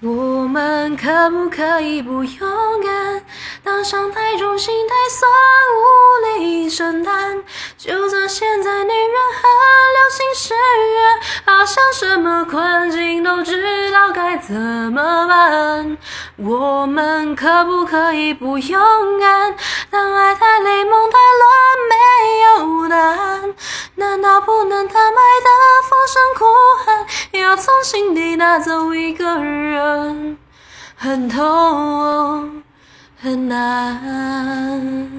我们可不可以不勇敢？当伤太重，心太酸，无力承担。就算现在女人很流行誓约，好像什么困境都知道该怎么办。我们可不可以不勇敢？当爱太累，梦太乱，没有答案。难道不能坦白的放声哭喊？要从心底拿走一个人，很痛，很难。